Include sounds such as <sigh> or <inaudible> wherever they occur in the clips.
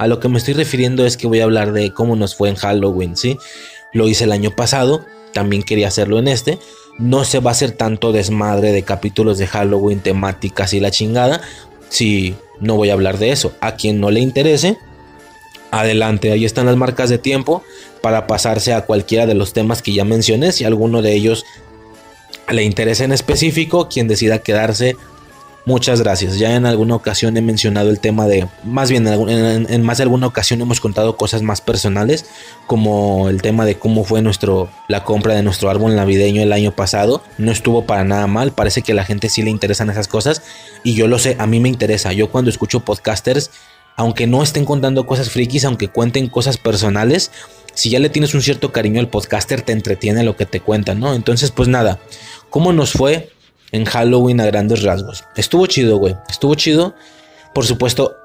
A lo que me estoy refiriendo es que voy a hablar de cómo nos fue en Halloween, ¿sí? Lo hice el año pasado, también quería hacerlo en este. No se va a hacer tanto desmadre de capítulos de Halloween, temáticas y la chingada. Si no voy a hablar de eso. A quien no le interese, adelante. Ahí están las marcas de tiempo para pasarse a cualquiera de los temas que ya mencioné. Si alguno de ellos le interesa en específico, quien decida quedarse Muchas gracias. Ya en alguna ocasión he mencionado el tema de, más bien en, más de alguna ocasión hemos contado cosas más personales, como el tema de cómo fue nuestro la compra de nuestro árbol navideño el año pasado. No estuvo para nada mal. Parece que a la gente sí le interesan esas cosas y yo lo sé. A mí me interesa. Yo cuando escucho podcasters, aunque no estén contando cosas frikis, aunque cuenten cosas personales, si ya le tienes un cierto cariño al podcaster, te entretiene lo que te cuentan, ¿no? Entonces, pues nada. ¿Cómo nos fue? En Halloween a grandes rasgos. Estuvo chido, güey. Estuvo chido. Por supuesto,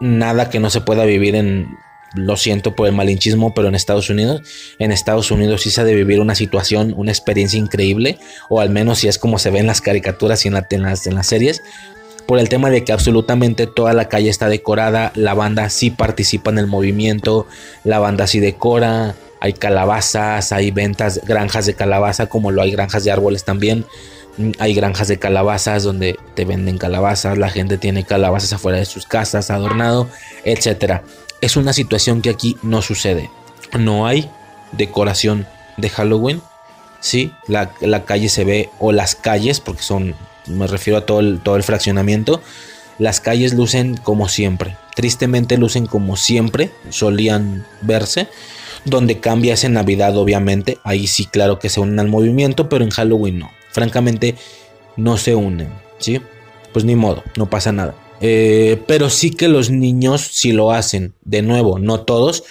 nada que no se pueda vivir en... Lo siento por el malinchismo, pero en Estados Unidos, en Estados Unidos sí se ha de vivir una situación, una experiencia increíble, o al menos si es como se ve en las caricaturas y en, las, en las series, por el tema de que absolutamente toda la calle está decorada, la banda sí participa en el movimiento, la banda sí decora, hay calabazas, hay ventas, granjas de calabaza, como lo hay granjas de árboles también. Hay granjas de calabazas donde te venden calabazas, la gente tiene calabazas afuera de sus casas, adornado, etc. Es una situación que aquí no sucede. No hay decoración de Halloween. Sí, la, calle se ve, o las calles, porque son, me refiero a todo el, todo el fraccionamiento, las calles lucen como siempre. Tristemente lucen como siempre solían verse. Donde cambia es Navidad, obviamente. Ahí sí, claro que se unen al movimiento, pero en Halloween no francamente no se unen, ¿sí? Pues ni modo, no pasa nada. Eh, pero sí que los niños si lo hacen, de nuevo, no todos,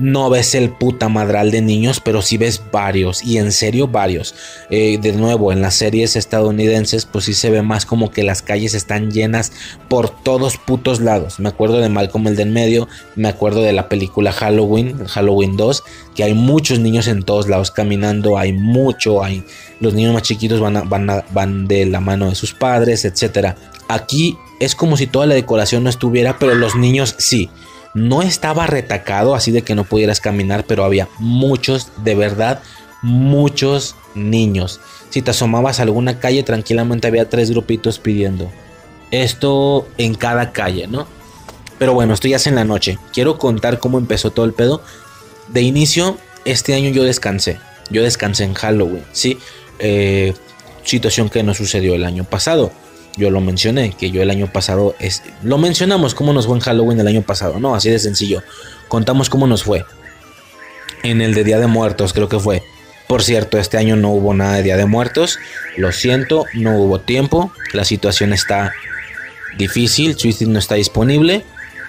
no ves el puta madral de niños, pero sí ves varios, y en serio varios. Eh, de nuevo, en las series estadounidenses, pues sí se ve más como que las calles están llenas por todos putos lados. Me acuerdo de Malcolm el del medio, me acuerdo de la película Halloween, Halloween 2, que hay muchos niños en todos lados caminando, hay mucho, hay los niños más chiquitos van, van, van de la mano de sus padres, etc. Aquí es como si toda la decoración no estuviera, pero los niños sí. No estaba retacado así de que no pudieras caminar, pero había muchos, de verdad, muchos niños. Si te asomabas a alguna calle, tranquilamente había tres grupitos pidiendo. Esto en cada calle, ¿no? Pero bueno, esto ya en la noche. Quiero contar cómo empezó todo el pedo. De inicio, este año yo descansé. Yo descansé en Halloween, ¿sí? Eh, situación que no sucedió el año pasado. Yo lo mencioné, que yo el año pasado es, lo mencionamos cómo nos fue en Halloween el año pasado, no, así de sencillo. Contamos cómo nos fue. En el de Día de Muertos creo que fue. Por cierto, este año no hubo nada de Día de Muertos. Lo siento, no hubo tiempo. La situación está difícil. Twisted no está disponible.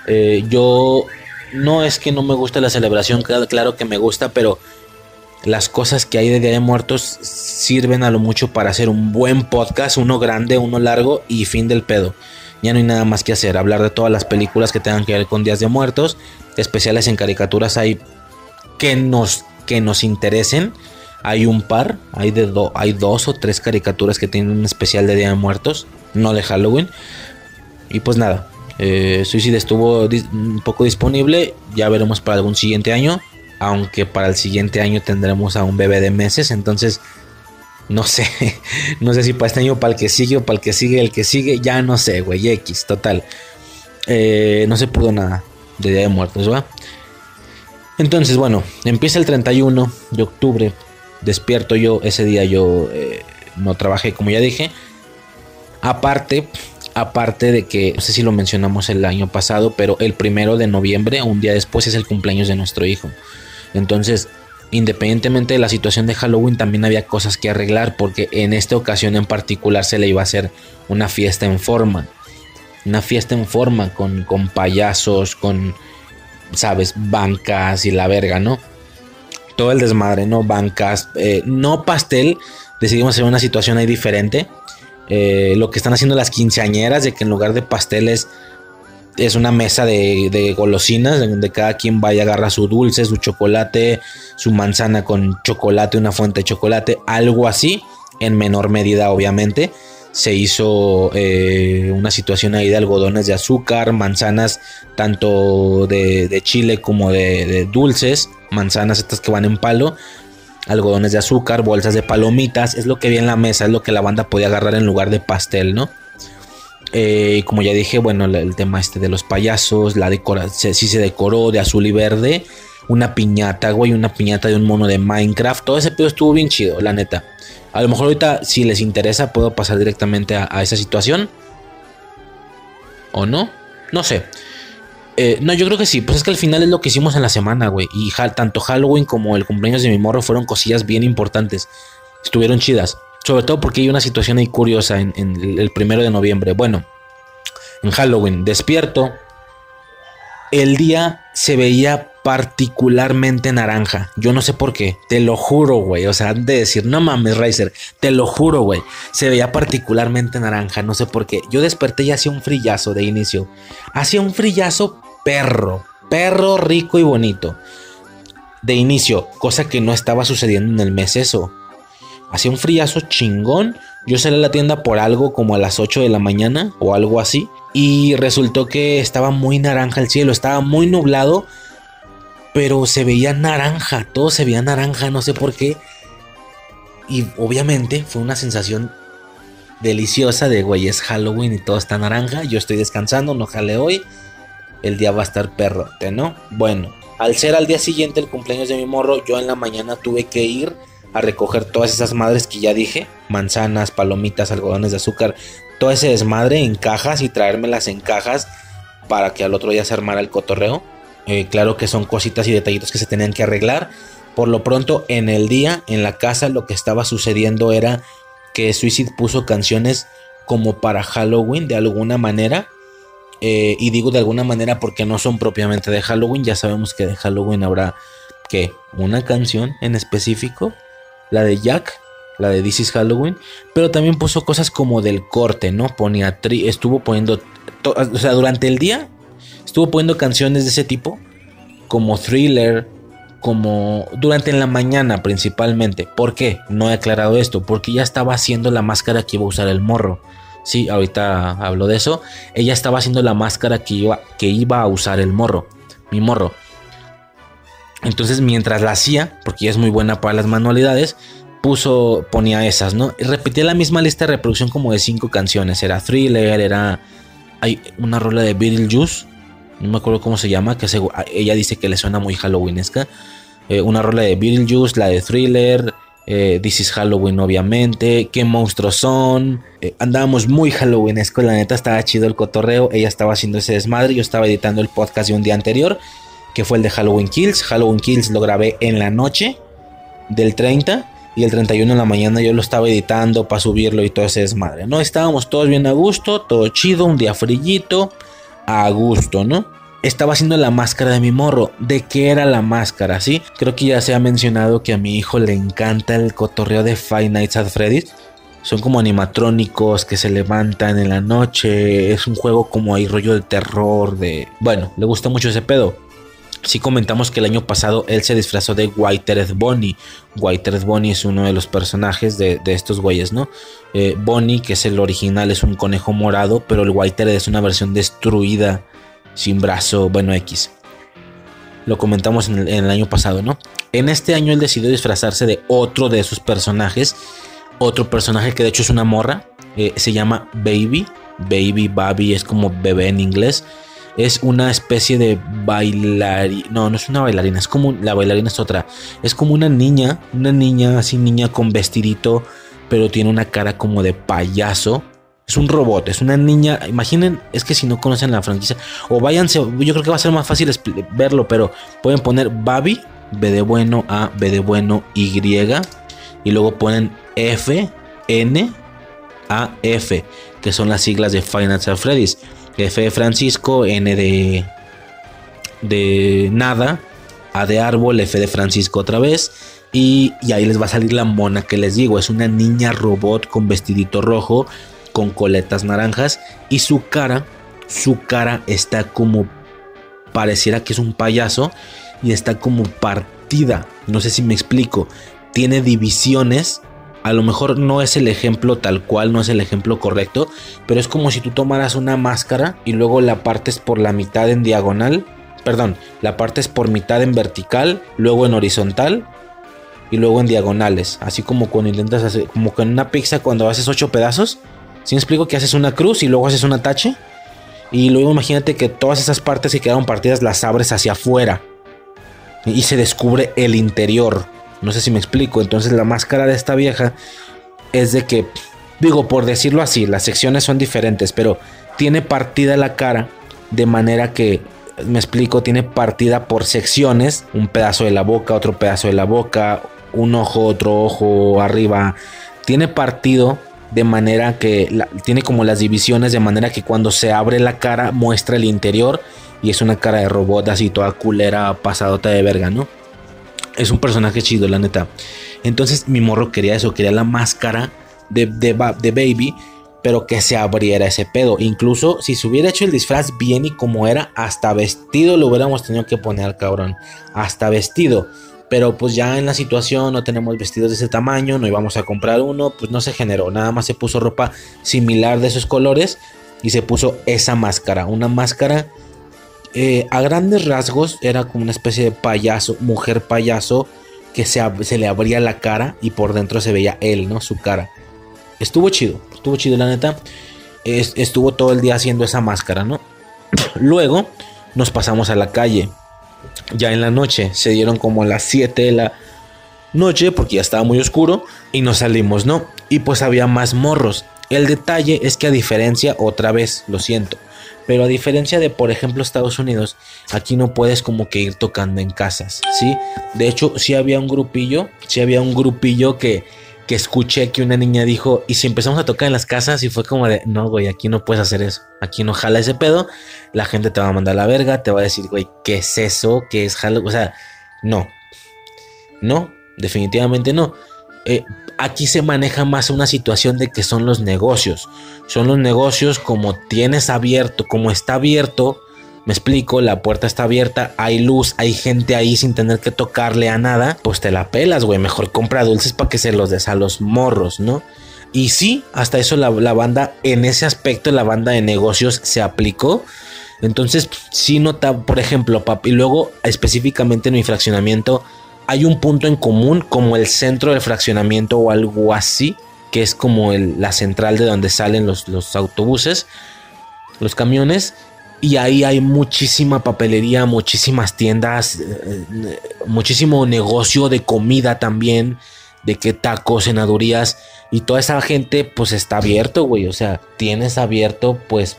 Eh, yo no es que no me guste la celebración, claro que me gusta, pero las cosas que hay de Día de Muertos sirven a lo mucho para hacer un buen podcast, uno grande, uno largo y fin del pedo. Ya no hay nada más que hacer, hablar de todas las películas que tengan que ver con Días de Muertos, especiales en caricaturas hay que nos, que nos interesen. Hay un par, hay, de hay dos o tres caricaturas que tienen un especial de Día de Muertos, no de Halloween. Y pues nada, eh, Suicide estuvo un poco disponible, ya veremos para algún siguiente año aunque para el siguiente año tendremos a un bebé de meses, entonces no sé, <laughs> no sé si para este año, para el que sigue o para el que sigue, el que sigue, ya no sé, güey, X, total. Eh, no se pudo nada de Día de Muertos, ¿va? Entonces, bueno, empieza el 31 de octubre, despierto yo, ese día yo eh, no trabajé, como ya dije. Aparte, aparte de que, no sé si lo mencionamos el año pasado, pero el primero de noviembre, un día después, es el cumpleaños de nuestro hijo. Entonces, independientemente de la situación de Halloween, también había cosas que arreglar porque en esta ocasión en particular se le iba a hacer una fiesta en forma. Una fiesta en forma con, con payasos, con, sabes, bancas y la verga, ¿no? Todo el desmadre, ¿no? Bancas, eh, no pastel. Decidimos hacer una situación ahí diferente. Eh, lo que están haciendo las quinceañeras, de que en lugar de pasteles es una mesa de, golosinas donde cada quien vaya a agarrar su dulce, su chocolate, su manzana con chocolate, una fuente de chocolate, algo así, en menor medida obviamente. se hizo eh, una situación ahí de algodones de azúcar, manzanas tanto de, chile como de, dulces, manzanas estas que van en palo, algodones de azúcar, bolsas de palomitas, es lo que vi en la mesa, es lo que la banda podía agarrar en lugar de pastel, ¿no? Eh, como ya dije, bueno, el tema este de los payasos, la decora, sí se decoró de azul y verde, una piñata, güey, una piñata de un mono de Minecraft, todo ese pedo estuvo bien chido, la neta. A lo mejor ahorita, si les interesa, puedo pasar directamente a, esa situación. ¿O no? No sé. Eh, no, yo creo que sí. Pues es que al final es lo que hicimos en la semana, güey. Y tanto Halloween como el cumpleaños de mi morro fueron cosillas bien importantes. Estuvieron chidas. Sobre todo porque hay una situación ahí curiosa en, el primero de noviembre. Bueno, en Halloween, despierto. El día se veía particularmente naranja. Yo no sé por qué. Te lo juro, güey. O sea, de decir, no mames, Racer. Te lo juro, güey. Se veía particularmente naranja. No sé por qué. Yo desperté y hacía un frillazo de inicio. Hacía un frillazo perro. Perro rico y bonito. De inicio. Cosa que no estaba sucediendo en el mes eso. Hacía un frillazo chingón. Yo salí a la tienda por algo como a las 8 de la mañana o algo así. Y resultó que estaba muy naranja el cielo. Estaba muy nublado pero se veía naranja, todo se veía naranja, no sé por qué. Y obviamente fue una sensación deliciosa de, güey, es Halloween y todo está naranja, yo estoy descansando, no jale hoy, el día va a estar perrote, ¿no? Bueno, al ser al día siguiente el cumpleaños de mi morro, yo en la mañana tuve que ir a recoger todas esas madres que ya dije, manzanas, palomitas, algodones de azúcar, todo ese desmadre en cajas y traérmelas en cajas para que al otro día se armara el cotorreo. Eh, claro que son cositas y detallitos que se tenían que arreglar. Por lo pronto, en el día, en la casa, lo que estaba sucediendo era que Suicide puso canciones como para Halloween de alguna manera. Eh, y digo de alguna manera porque no son propiamente de Halloween. Ya sabemos que de Halloween habrá que una canción en específico, la de Jack, la de This is Halloween, pero también puso cosas como del corte, ¿no? Ponía estuvo poniendo, o sea, durante el día Estuvo poniendo canciones de ese tipo, como thriller, como durante la mañana principalmente. ¿Por qué? No he aclarado esto, porque ya estaba haciendo la máscara que iba a usar el morro. Sí, ahorita hablo de eso. Ella estaba haciendo la máscara que iba, que iba a usar el morro, mi morro. Entonces, mientras la hacía, porque ella es muy buena para las manualidades, puso, ponía esas, ¿no? Y repetía la misma lista de reproducción como de cinco canciones. Era thriller, era. Hay una rola de Beetlejuice no me acuerdo cómo se llama, que ella dice que le suena muy halloweenesca. Eh, una rola de Beetlejuice, la de Thriller, eh, This is Halloween obviamente, qué monstruos son. Eh, andábamos muy halloweenesco, la neta estaba chido el cotorreo, ella estaba haciendo ese desmadre, yo estaba editando el podcast de un día anterior, que fue el de Halloween Kills. Halloween Kills lo grabé en la noche del 30 y el 31 en la mañana yo lo estaba editando para subirlo y todo ese desmadre, ¿no? Estábamos todos bien a gusto, todo chido, un día frillito a gusto, ¿no? Estaba haciendo la máscara de mi morro. ¿De qué era la máscara? Sí, creo que ya se ha mencionado que a mi hijo le encanta el cotorreo de Five Nights at Freddy's. Son como animatrónicos que se levantan en la noche. Es un juego como hay rollo de terror. De. Bueno, le gusta mucho ese pedo. Sí comentamos que el año pasado él se disfrazó de Whitered Bonnie. Whitered Bonnie es uno de los personajes de, estos güeyes, ¿no? Eh, Bonnie, que es el original, es un conejo morado, pero el Whitered es una versión destruida, sin brazo, bueno, X. Lo comentamos en el, año pasado, ¿no? En este año él decidió disfrazarse de otro de esos personajes. Otro personaje que de hecho es una morra. Eh, se llama Baby. Baby, Baby es como bebé en inglés es una especie de bailarina. No, no es una bailarina, es como. La bailarina es otra. Es como una niña, una niña así, niña con vestidito, pero tiene una cara como de payaso. Es un robot, es una niña. Imaginen, es que si no conocen la franquicia, o váyanse, yo creo que va a ser más fácil verlo, pero pueden poner Babi, B de bueno, A, B de bueno, Y, y luego ponen F, N, A, F, que son las siglas de Final Freddy's. F de Francisco, N de, de nada, A de árbol, F de Francisco otra vez. Y, ahí les va a salir la mona que les digo. Es una niña robot con vestidito rojo, con coletas naranjas. Y su cara, su cara está como, pareciera que es un payaso. Y está como partida. No sé si me explico. Tiene divisiones a lo mejor no es el ejemplo tal cual, no es el ejemplo correcto, pero es como si tú tomaras una máscara y luego la partes por la mitad en diagonal, perdón, la partes por mitad en vertical, luego en horizontal y luego en diagonales, así como cuando intentas hacer, como con una pizza cuando haces ocho pedazos. Si me explico que haces una cruz y luego haces una tache? Y luego imagínate que todas esas partes que quedaron partidas las abres hacia afuera. Y se descubre el interior. No sé si me explico. Entonces la máscara de esta vieja es de que, digo, por decirlo así, las secciones son diferentes, pero tiene partida la cara de manera que, me explico, tiene partida por secciones. Un pedazo de la boca, otro pedazo de la boca, un ojo, otro ojo arriba. Tiene partido de manera que tiene como las divisiones de manera que cuando se abre la cara muestra el interior y es una cara de robot así toda culera pasadota de verga, ¿no? Es un personaje chido, la neta. Entonces mi morro quería eso, quería la máscara de, de, de Baby, pero que se abriera ese pedo. Incluso si se hubiera hecho el disfraz bien y como era, hasta vestido lo hubiéramos tenido que poner cabrón. Hasta vestido. Pero pues ya en la situación no tenemos vestidos de ese tamaño, no íbamos a comprar uno, pues no se generó, nada más se puso ropa similar de esos colores y se puso esa máscara, una máscara eh, a grandes rasgos era como una especie de payaso, mujer payaso que se, se, le abría la cara y por dentro se veía él, ¿no? Su cara. Estuvo chido, estuvo chido la neta. estuvo todo el día haciendo esa máscara, ¿no? <coughs> Luego nos pasamos a la calle ya en la noche. Se dieron como las 7 de la noche porque ya estaba muy oscuro y nos salimos, ¿no? Y pues había más morros. El detalle es que a diferencia, otra vez, lo siento, pero a diferencia de, por ejemplo, Estados Unidos, aquí no puedes como que ir tocando en casas, ¿sí? De hecho, sí había un grupillo, sí había un grupillo que que escuché que una niña dijo, y si empezamos a tocar en las casas y fue como de, no, güey, aquí no puedes hacer eso, aquí no jala ese pedo, la gente te va a mandar la verga, te va a decir, güey, ¿qué es eso? ¿Qué es jalo? O sea, no, no, definitivamente no. Eh, aquí se maneja más una situación de que son los negocios, son los negocios como tienes abierto, como está abierto, me explico, la puerta está abierta, hay luz, hay gente ahí sin tener que tocarle a nada, pues te la pelas, güey. Mejor compra dulces para que se los des a los morros, ¿no? Y sí, hasta eso la, banda, en ese aspecto, la banda de negocios se aplicó. Entonces, sí nota, por ejemplo, papi, y luego específicamente en mi fraccionamiento, hay un punto en común como el centro del fraccionamiento o algo así, que es como la central de donde salen los, autobuses, los camiones y ahí hay muchísima papelería, muchísimas tiendas, eh, eh, muchísimo negocio de comida también, de que tacos, senadurías y toda esa gente pues está abierto, güey, o sea, tienes abierto pues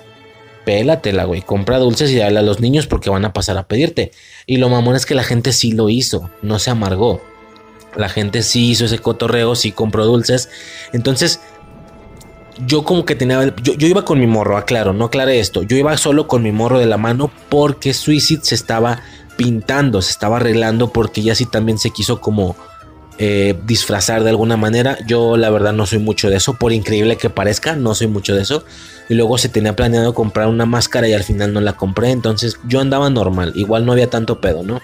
pélatela, güey, compra dulces y dale a los niños porque van a pasar a pedirte. Y lo mamón es que la gente sí lo hizo, no se amargó. La gente sí hizo ese cotorreo, sí compró dulces. Entonces, yo como que tenía, yo, iba con mi morro, aclaro, no aclaré esto, yo iba solo con mi morro de la mano porque Suicide se estaba pintando, se estaba arreglando porque ella sí también se quiso como eh, disfrazar de alguna manera. Yo la verdad no soy mucho de eso, por increíble que parezca, no soy mucho de eso. Y luego se tenía planeado comprar una máscara y al final no la compré, entonces yo andaba normal, igual no había tanto pedo, ¿no?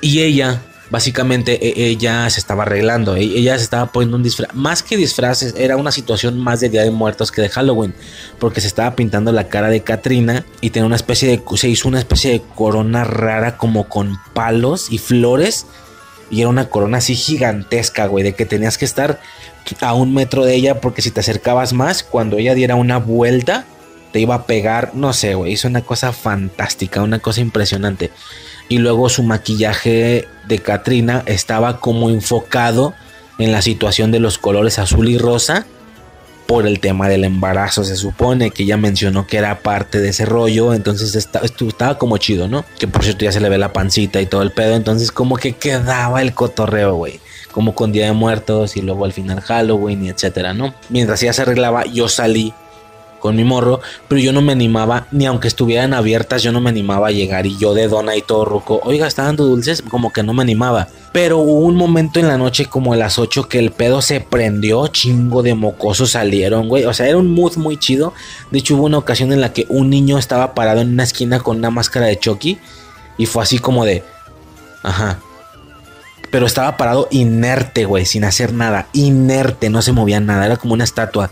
Y ella básicamente e, ella se estaba arreglando, e, ella se estaba poniendo un disfraz, más que disfraces, era una situación más de Día de Muertos que de Halloween, porque se estaba pintando la cara de Katrina y tenía una especie de, se hizo una especie de corona rara como con palos y flores, y era una corona así gigantesca, güey, de que tenías que estar a un metro de ella, porque si te acercabas más, cuando ella diera una vuelta, te iba a pegar, no sé, güey, hizo una cosa fantástica, una cosa impresionante. Y luego su maquillaje de Katrina estaba como enfocado en la situación de los colores azul y rosa por el tema del embarazo. Se supone que ella mencionó que era parte de ese rollo entonces estaba como chido no que por cierto ya se le ve la pancita y todo el pedo entonces como que quedaba el cotorreo güey. Como con Día de Muertos y luego al final Halloween y etcétera no mientras ella se arreglaba yo salí con mi morro, pero yo no me animaba, ni aunque estuvieran abiertas, yo no me animaba a llegar y yo de dona y todo ruco, oiga, está dando dulces, como que no me animaba. Pero hubo un momento en la noche como a las 8 que el pedo se prendió, chingo de mocosos salieron, güey. O sea, era un mood muy chido. De hecho, hubo una ocasión en la que un niño estaba parado en una esquina con una máscara de Chucky y fue así como de, ajá, Pero estaba parado inerte, güey, sin hacer nada. Inerte, no se movía nada. Era como una estatua.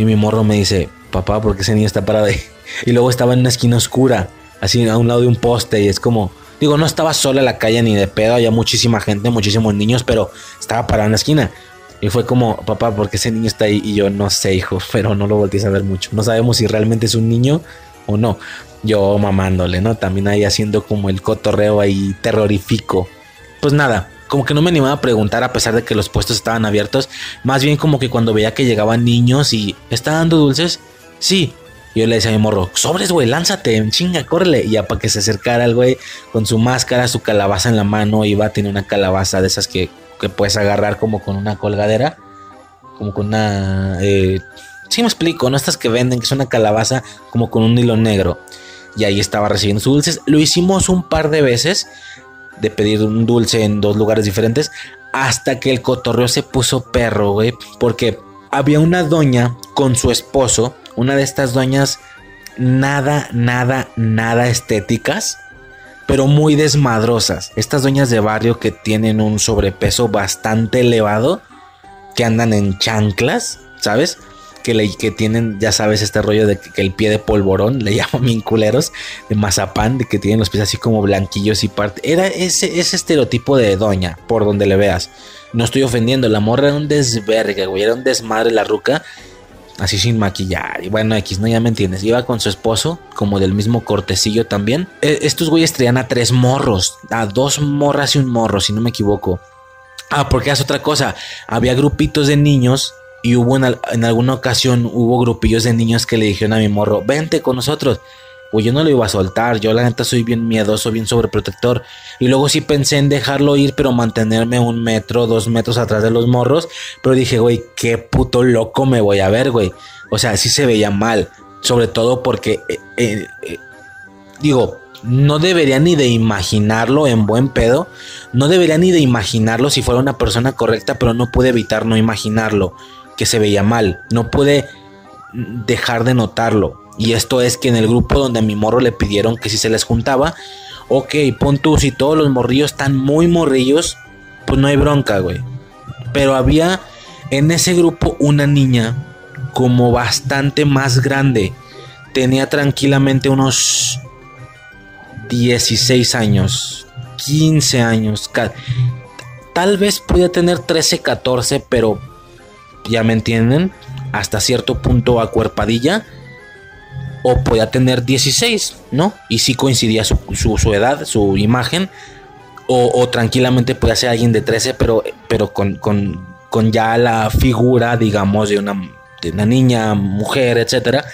Y mi morro me dice, papá, ¿por qué ese niño está parado ahí? <laughs> Y luego estaba en una esquina oscura, así a un lado de un poste. Y es como, digo, no estaba sola en la calle ni de pedo. Había muchísima gente, muchísimos niños, pero estaba parado en la esquina. Y fue como, papá, ¿por qué ese niño está ahí? Y yo no sé, hijo, <laughs> pero no lo volteé a ver mucho. No sabemos si realmente es un niño o no. Yo mamándole, ¿no? También ahí haciendo como el cotorreo ahí terrorífico. Pues nada, como que no me animaba a preguntar a pesar de que los puestos estaban abiertos. Más bien como que cuando veía que llegaban niños y ¿está dando dulces? Sí. Yo le decía a mi morro, sobres, güey, lánzate, chinga, córrele. Y ya para que se acercara el güey con su máscara, su calabaza en la mano, iba a una calabaza de esas que, que puedes agarrar como con una colgadera. Como con una... Eh, sí me explico, no estas que venden, que es una calabaza como con un hilo negro. Y ahí estaba recibiendo sus dulces. Lo hicimos un par de veces de pedir un dulce en dos lugares diferentes hasta que el cotorreo se puso perro, güey, porque había una doña con su esposo, una de estas doñas nada, nada, nada estéticas, pero muy desmadrosas. Estas doñas de barrio que tienen un sobrepeso bastante elevado, que andan en chanclas, ¿sabes? Que, le, que tienen, ya sabes, este rollo de que, el pie de polvorón, <laughs> le llaman bien culeros, de mazapán, de que tienen los pies así como blanquillos y parte. Era ese, ese estereotipo de doña, por donde le veas. No estoy ofendiendo, la morra era un desvergue, güey, era un desmadre la ruca, así sin maquillar. Y bueno, X, no, ya me entiendes. Iba con su esposo, como del mismo cortecillo también. E, estos güeyes traían a tres morros, a dos morras y un morro, si no me equivoco. Ah, porque es otra cosa. Había grupitos de niños y hubo en, alguna ocasión, hubo grupillos de niños que le dijeron a mi morro, vente con nosotros. Pues yo no lo iba a soltar, yo la neta soy bien miedoso, bien sobreprotector. Y luego sí pensé en dejarlo ir, pero mantenerme un metro, dos metros atrás de los morros. Pero dije, güey, qué puto loco me voy a ver, güey. O sea, sí se veía mal. Sobre todo porque, eh, eh, eh, digo, no debería ni de imaginarlo en buen pedo. No debería ni de imaginarlo si fuera una persona correcta, pero no pude evitar no imaginarlo que se veía mal. No pude dejar de notarlo. Y esto es que en el grupo donde a mi morro le pidieron que si se les juntaba, ok, pon tú, si todos los morrillos están muy morrillos, pues no hay bronca, güey. Pero había en ese grupo una niña como bastante más grande. Tenía tranquilamente unos 16 años, 15 años. Tal vez podía tener 13, 14, pero ya me entienden, hasta cierto punto acuerpadilla, o podía tener 16, ¿no? Y sí coincidía su, edad, su imagen, o, tranquilamente podía ser alguien de 13, pero, pero con, con, con ya la figura, digamos, de una, de una niña, mujer, etcétera.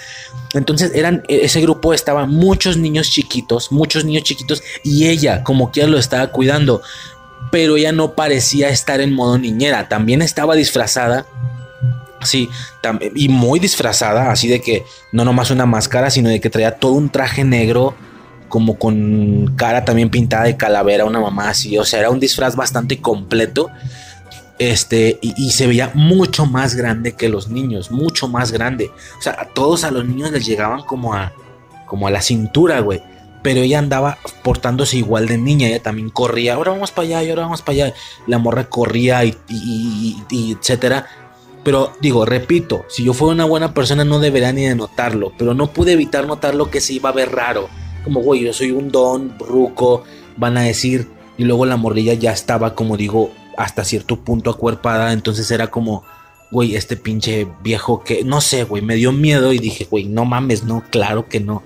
Entonces eran, ese grupo estaba muchos niños chiquitos, muchos niños chiquitos, y ella, como que lo estaba cuidando, pero ella no parecía estar en modo niñera, también estaba disfrazada Sí, y muy disfrazada, así de que no nomás una máscara, sino de que traía todo un traje negro, como con cara también pintada de calavera, una mamá así, o sea, era un disfraz bastante completo. Este, y, se veía mucho más grande que los niños, mucho más grande. O sea, a todos a los niños les llegaban como a, como a la cintura, güey. Pero ella andaba portándose igual de niña, ella también corría, ahora vamos para allá, y ahora vamos para allá. La morra corría y, y etcétera pero digo, repito, si yo fuera una buena persona no debería ni de notarlo, pero no pude evitar notarlo que se iba a ver raro. Como, güey, yo soy un don, ruco, van a decir. Y luego la morrilla ya estaba, como digo, hasta cierto punto acuerpada. Entonces era como, güey, este pinche viejo que, no sé, güey, me dio miedo y dije, güey, no mames, no, claro que no.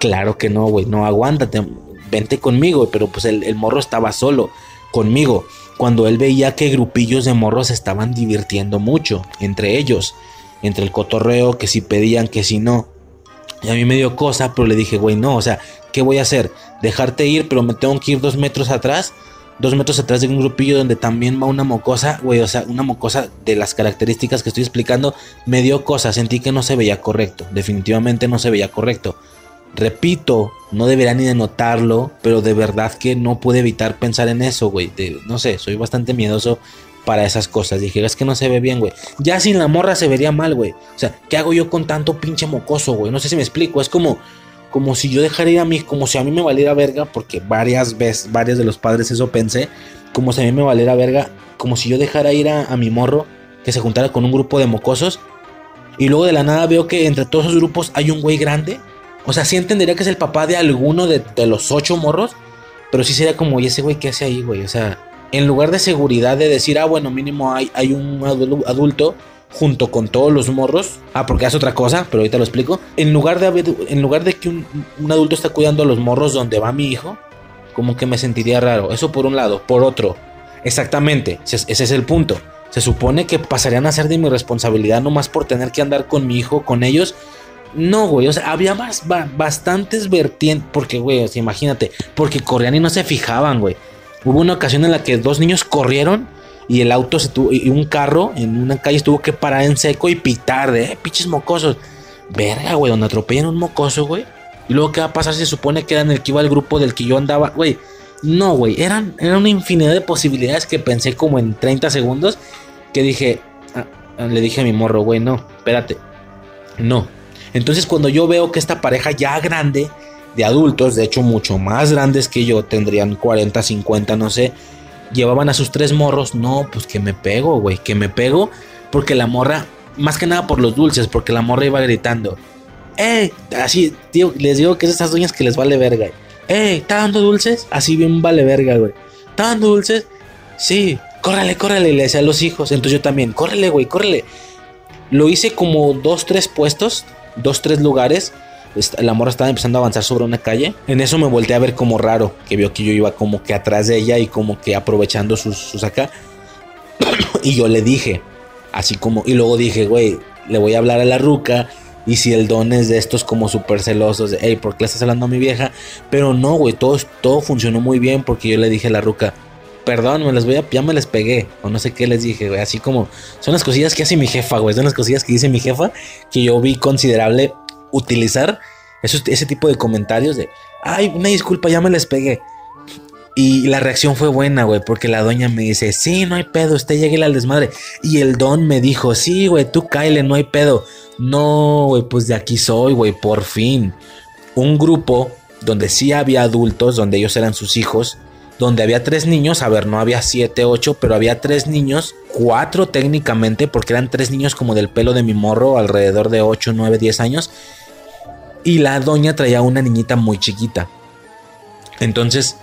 Claro que no, güey, no, aguántate, vente conmigo. Pero pues el morro estaba solo conmigo cuando él veía que grupillos de morros estaban divirtiendo mucho entre ellos, entre el cotorreo, que si pedían, que si no. Y a mí me dio cosa, pero le dije, güey, no, o sea, ¿qué voy a hacer? ¿Dejarte ir, pero me tengo que ir dos metros atrás? Dos metros atrás de un grupillo donde también va una mocosa, güey, o sea, una mocosa de las características que estoy explicando, me dio cosa, sentí que no se veía correcto, definitivamente no se veía correcto. Repito, no debería ni de notarlo, pero de verdad que no pude evitar pensar en eso, güey. No sé, soy bastante miedoso para esas cosas. Dije, es que no se ve bien, güey. Ya sin la morra se vería mal, güey. O sea, ¿qué hago yo con tanto pinche mocoso, güey? No sé si me explico. Es como, como si yo dejara ir a mí, como si a mí me valiera verga, porque varias veces, varios de los padres eso pensé, como si a mí me valiera verga, como si yo dejara ir a, mi morro que se juntara con un grupo de mocosos, y luego de la nada veo que entre todos esos grupos hay un güey grande, o sea, sí entendería que es el papá de alguno de, los ocho morros, pero sí sería como, ¿y ese güey qué hace ahí, güey? O sea, en lugar de seguridad de decir, ah, bueno, mínimo hay, hay un adulto junto con todos los morros. Ah, porque es otra cosa, pero ahorita lo explico. En lugar de, en lugar de que un, adulto está cuidando a los morros donde va mi hijo, como que me sentiría raro. Eso por un lado. Por otro, exactamente, ese es el punto. Se supone que pasarían a ser de mi responsabilidad nomás por tener que andar con mi hijo, con ellos. No, güey, o sea, había bastantes vertientes, porque, güey, imagínate, porque corrían y no se fijaban, güey. Hubo una ocasión en la que dos niños corrieron y el auto se tuvo, y un carro en una calle estuvo que parar en seco y pitar de, eh, pinches mocosos. Verga, güey, donde atropellan un mocoso, güey. Y luego, ¿qué va a pasar se supone que era en el que iba el grupo del que yo andaba? Güey, no, güey, eran, una infinidad de posibilidades que pensé como en 30 segundos. Que dije, ah, le dije a mi morro, güey, no, espérate, no. Entonces, cuando yo veo que esta pareja ya grande, de adultos, de hecho mucho más grandes que yo, tendrían 40, 50, no sé, llevaban a sus tres morros. No, pues que me pego, güey, que me pego. Porque la morra, más que nada por los dulces, porque la morra iba gritando. ¡Eh! Así, tío, les digo que es esas doñas que les vale verga. ¡Eh! ¿Está dando dulces? Así bien vale verga, güey. ¿Está dando dulces? Sí, córrele, córrele, le decía a los hijos. Entonces yo también, córrele, güey, córrele. Lo hice como dos, tres puestos, dos, tres lugares la morra estaba empezando a avanzar sobre una calle. En eso me volteé a ver como raro, que vio que yo iba como que atrás de ella y como que aprovechando sus, sus acá. <coughs> y yo le dije, así como, y luego dije, güey, le voy a hablar a la ruca. Y si el don es de estos como súper celosos, de, hey, ¿por qué le estás hablando a mi vieja? Pero no, güey, todo, todo funcionó muy bien porque yo le dije a la ruca, perdón, me les voy a, ya me les pegué, o no sé qué les dije, güey, así como, son las cosillas que hace mi jefa, güey, son las cosillas que dice mi jefa, que yo vi considerable utilizar ese tipo de comentarios de, ay, una disculpa, ya me les pegué. Y la reacción fue buena, güey, porque la doña me dice, sí, no hay pedo, usted llegue al desmadre. Y el don me dijo, sí, güey, tú cáele, no hay pedo. No, güey, pues de aquí soy, güey, por fin. Un grupo donde sí había adultos, donde ellos eran sus hijos, donde había tres niños, a ver, no había siete, ocho, pero había tres niños, cuatro técnicamente, porque eran tres niños como del pelo de mi morro, alrededor de ocho, nueve, diez años y la doña traía una niñita muy chiquita. Entonces,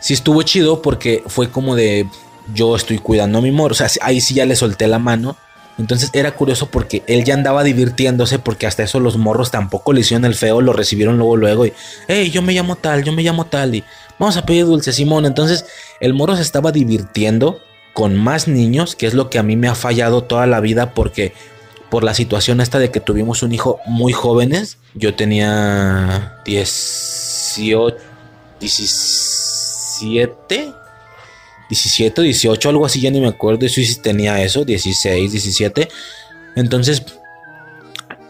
sí estuvo chido porque fue como de yo estoy cuidando a mi morro. O sea, ahí sí ya le solté la mano. Entonces era curioso porque él ya andaba divirtiéndose porque hasta eso los morros tampoco le hicieron el feo, lo recibieron luego luego y, hey, yo me llamo tal, yo me llamo tal y vamos a pedir dulce Simón. Entonces el morro se estaba divirtiendo con más niños, que es lo que a mí me ha fallado toda la vida porque por la situación esta de que tuvimos un hijo muy jóvenes. Yo tenía 18, 17, 17, 18, algo así, ya ni me acuerdo si tenía eso, 16, 17. Entonces,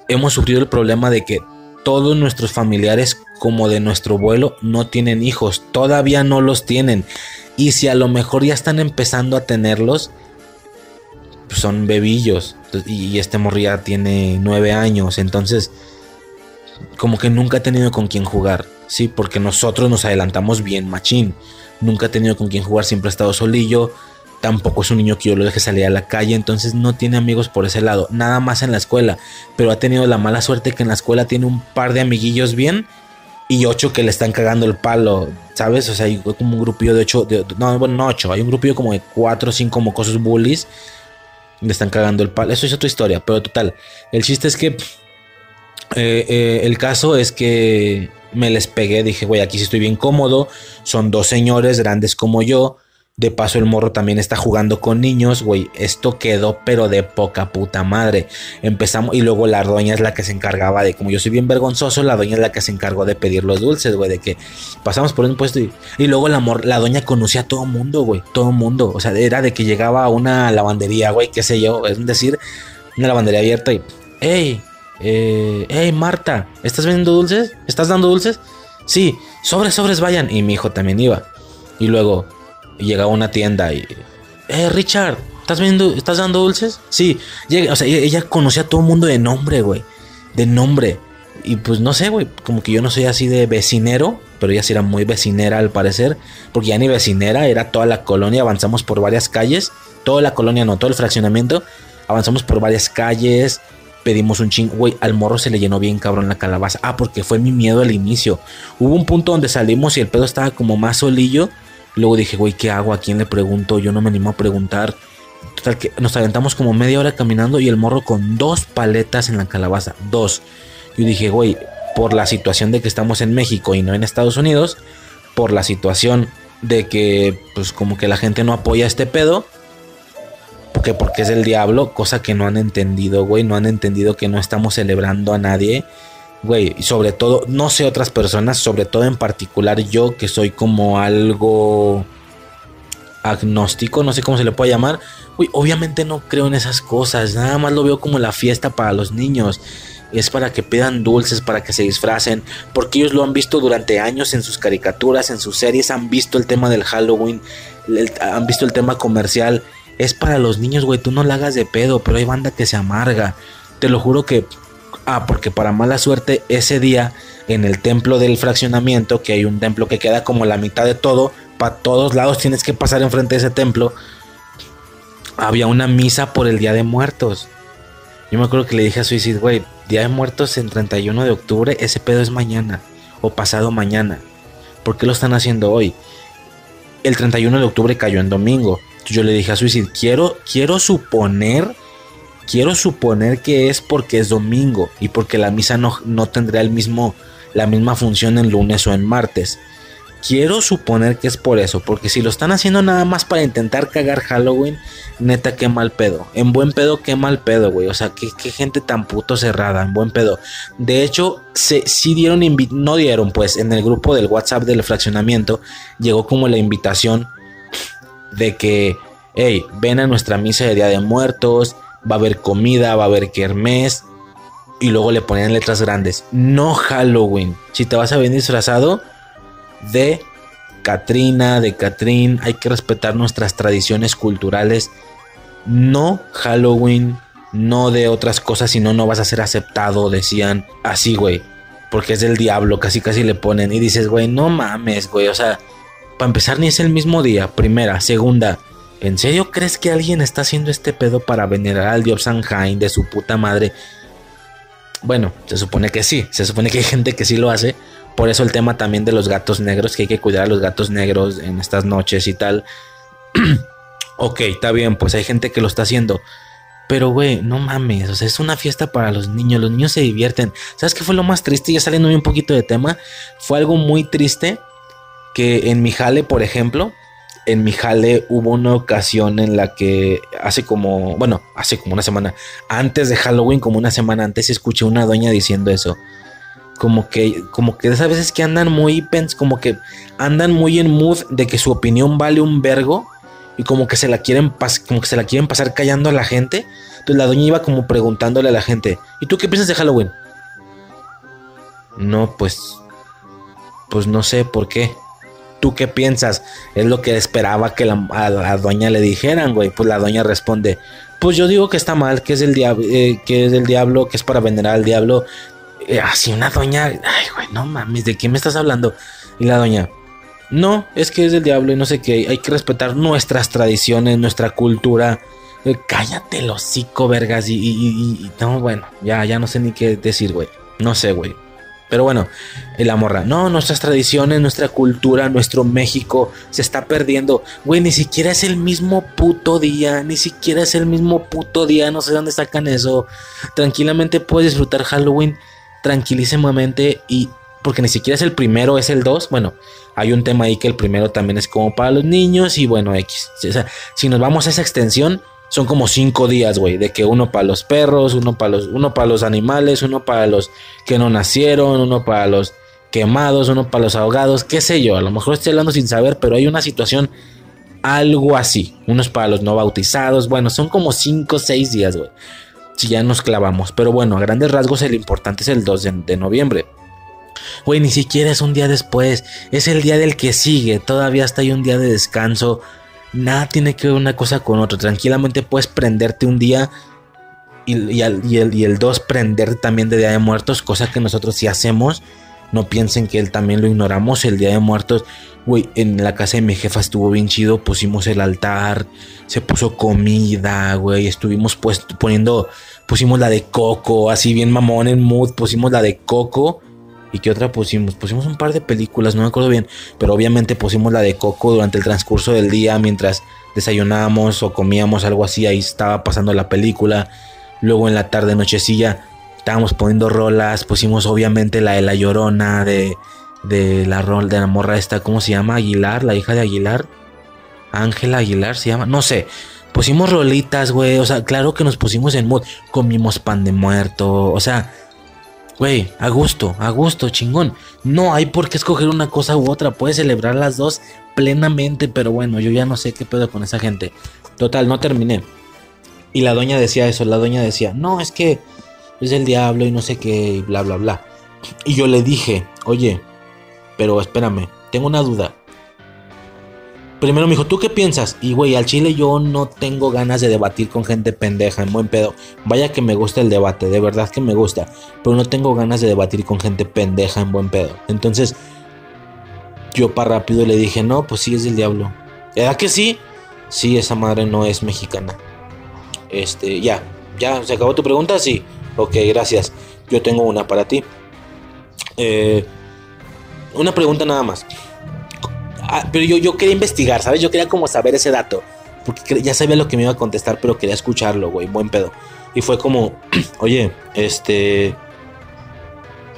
hemos sufrido el problema de que todos nuestros familiares, como de nuestro vuelo, no tienen hijos, todavía no los tienen. Y si a lo mejor ya están empezando a tenerlos, pues son bebillos y este morría tiene nueve años, entonces como que nunca ha tenido con quién jugar, sí, porque nosotros nos adelantamos bien, machín. Nunca ha tenido con quién jugar, siempre ha estado solillo. Tampoco es un niño que yo lo deje salir a la calle, entonces no tiene amigos por ese lado, nada más en la escuela. Pero ha tenido la mala suerte que en la escuela tiene un par de amiguillos bien y ocho que le están cagando el palo, ¿sabes? O sea, hay como un grupillo de ocho, no, bueno, no ocho, hay un grupillo como de cuatro o cinco mocosos bullies le están cagando el palo. Eso es otra historia, pero total. El chiste es que eh, eh, el caso es que me les pegué. Dije, güey, aquí sí estoy bien cómodo. Son dos señores grandes como yo. De paso, el morro también está jugando con niños, güey. Esto quedó, pero de poca puta madre. Empezamos, y luego la doña es la que se encargaba de, como yo soy bien vergonzoso, la doña es la que se encargó de pedir los dulces, güey. De que pasamos por un puesto y, y luego la, la doña conocía a todo mundo, güey. Todo mundo. O sea, era de que llegaba a una lavandería, güey, qué sé yo. Es decir, una lavandería abierta y, hey, eh, hey, Marta, ¿estás vendiendo dulces? ¿Estás dando dulces? Sí, sobres, sobres, vayan. Y mi hijo también iba. Y luego, llegaba a una tienda y. Eh, Richard, ¿estás viendo, estás dando dulces? Sí, llega, o sea, ella conocía a todo el mundo de nombre, güey. De nombre. Y pues no sé, güey, como que yo no soy así de vecinero, pero ella sí era muy vecinera al parecer, porque ya ni vecinera, era toda la colonia, avanzamos por varias calles, toda la colonia, no, todo el fraccionamiento, avanzamos por varias calles, pedimos un ching, güey, al morro se le llenó bien cabrón la calabaza. Ah, porque fue mi miedo al inicio. Hubo un punto donde salimos y el pedo estaba como más solillo. Luego dije, güey, ¿qué hago? ¿A quién le pregunto? Yo no me animo a preguntar. Total que nos aventamos como media hora caminando y el morro con dos paletas en la calabaza. Dos. Yo dije, güey, por la situación de que estamos en México y no en Estados Unidos, por la situación de que, pues como que la gente no apoya este pedo, porque porque es el diablo, cosa que no han entendido, güey, no han entendido que no estamos celebrando a nadie, güey, sobre todo, no sé otras personas, sobre todo en particular yo que soy como algo agnóstico, no sé cómo se le puede llamar, güey, obviamente no creo en esas cosas, nada más lo veo como la fiesta para los niños es para que pidan dulces, para que se disfracen, porque ellos lo han visto durante años en sus caricaturas, en sus series, han visto el tema del Halloween, han visto el tema comercial. Es para los niños, güey, tú no la hagas de pedo, pero hay banda que se amarga. Te lo juro que... Ah, porque para mala suerte ese día en el templo del fraccionamiento, que hay un templo que queda como la mitad de todo, para todos lados tienes que pasar enfrente de ese templo, había una misa por el Día de Muertos. Yo me acuerdo que le dije a Suicide, güey, Día de Muertos en 31 de octubre, ese pedo es mañana o pasado mañana. ¿Por qué lo están haciendo hoy? El 31 de octubre cayó en domingo. Yo le dije a Suicide, quiero, quiero suponer, quiero suponer que es porque es domingo y porque la misa no, no tendría el mismo, la misma función en lunes o en martes. Quiero suponer que es por eso, porque si lo están haciendo nada más para intentar cagar Halloween, neta, qué mal pedo. En buen pedo, qué mal pedo, güey. O sea, qué, gente tan puto cerrada, en buen pedo. De hecho, se, sí dieron, no dieron, pues, en el grupo del WhatsApp del fraccionamiento, llegó como la invitación de que, hey, ven a nuestra misa de Día de Muertos, va a haber comida, va a haber kermés. Y luego le ponían letras grandes, no Halloween. Si te vas a venir disfrazado, de Katrina, de Catrín. Hay que respetar nuestras tradiciones culturales. No Halloween, no de otras cosas, sino no vas a ser aceptado, decían así, güey. Porque es del diablo, casi casi le ponen. Y dices, güey, no mames, güey. O sea, para empezar, ni es el mismo día. Primera, segunda. ¿En serio crees que alguien está haciendo este pedo para venerar al dios Sanhain de su puta madre? Bueno, se supone que sí. Se supone que hay gente que sí lo hace. Por eso el tema también de los gatos negros, que hay que cuidar a los gatos negros en estas noches y tal. <clears throat> ok, está bien, pues hay gente que lo está haciendo. Pero, güey, no mames, o sea, es una fiesta para los niños, los niños se divierten. ¿Sabes qué fue lo más triste? Ya saliendo un poquito de tema, fue algo muy triste que en mi jale, por ejemplo, en mi jale hubo una ocasión en la que hace como, bueno, hace como una semana, antes de Halloween, como una semana antes, escuché una doña diciendo eso como que, como que esas veces que andan muy como que andan muy en mood de que su opinión vale un vergo y como que se la quieren como que se la quieren pasar callando a la gente. Entonces la doña iba como preguntándole a la gente, ¿y tú qué piensas de Halloween? No, pues pues no sé por qué. ¿Tú qué piensas? Es lo que esperaba que la, a la doña le dijeran, güey. Pues la doña responde, pues yo digo que está mal, que es el diablo, eh, que es el diablo, que es para venerar al diablo. Eh, así una doña, ay, güey, no mames, ¿de qué me estás hablando? Y la doña, no, es que es del diablo y no sé qué, hay que respetar nuestras tradiciones, nuestra cultura. Eh, cállate, los hocico, vergas, y, y, no, bueno, ya, ya no sé ni qué decir, güey. No sé, güey. Pero bueno, la morra, no, nuestras tradiciones, nuestra cultura, nuestro México se está perdiendo. Güey, ni siquiera es el mismo puto día, ni siquiera es el mismo puto día, no sé dónde sacan eso. Tranquilamente puedes disfrutar Halloween tranquilísimamente y porque ni siquiera es el primero, es el 2. Bueno, hay un tema ahí que el primero también es como para los niños y bueno, X. Si nos vamos a esa extensión, son como cinco días, güey, de que uno para los perros, uno para los, uno para los animales, uno para los que no nacieron, uno para los quemados, uno para los ahogados, qué sé yo, a lo mejor estoy hablando sin saber, pero hay una situación algo así, unos para los no bautizados, bueno, son como cinco o seis días, güey si ya nos clavamos. Pero bueno, a grandes rasgos el importante es el 2 de, noviembre. Güey, ni siquiera es un día después, es el día del que sigue, todavía está ahí un día de descanso. Nada tiene que ver una cosa con otra. Tranquilamente puedes prenderte un día y, el, y 2 prender también de Día de Muertos, cosa que nosotros sí hacemos. No piensen que él también lo ignoramos. El Día de Muertos, güey, en la casa de mi jefa estuvo bien chido. Pusimos el altar, se puso comida, güey. Estuvimos pues, poniendo, pusimos la de Coco, así bien mamón en mood. Pusimos la de Coco. ¿Y qué otra pusimos? Pusimos un par de películas, no me acuerdo bien. Pero obviamente pusimos la de Coco durante el transcurso del día mientras desayunábamos o comíamos algo así. Ahí estaba pasando la película. Luego en la tarde, nochecilla, estábamos poniendo rolas. Pusimos obviamente la de la llorona de, de la rol de la morra esta, ¿cómo se llama? Aguilar, la hija de Aguilar. Ángela Aguilar se llama, no sé. Pusimos rolitas, güey. O sea, claro que nos pusimos en mood. Comimos pan de muerto. O sea, güey, a gusto, a gusto, chingón. No hay por qué escoger una cosa u otra. Puedes celebrar las dos plenamente. Pero bueno, yo ya no sé qué pedo con esa gente. Total, no terminé. Y la doña decía eso, la doña decía, no, es que es el diablo y no sé qué, y bla, bla, bla. Y yo le dije, oye, pero espérame, tengo una duda. Primero me dijo, ¿tú qué piensas? Y güey, al chile yo no tengo ganas de debatir con gente pendeja, en buen pedo. Vaya que me gusta el debate, de verdad que me gusta. Pero no tengo ganas de debatir con gente pendeja, en buen pedo. Entonces, yo para rápido le dije, no, pues sí es del diablo. ¿Era que sí? Sí, esa madre no es mexicana. Este, ya, ya, ¿se acabó tu pregunta? Sí. Ok, gracias. Yo tengo una para ti. Eh, una pregunta nada más. Ah, pero yo, yo quería investigar, ¿sabes? Yo quería como saber ese dato. Porque ya sabía lo que me iba a contestar, pero quería escucharlo, güey. Buen pedo. Y fue como, <clears throat> oye, este...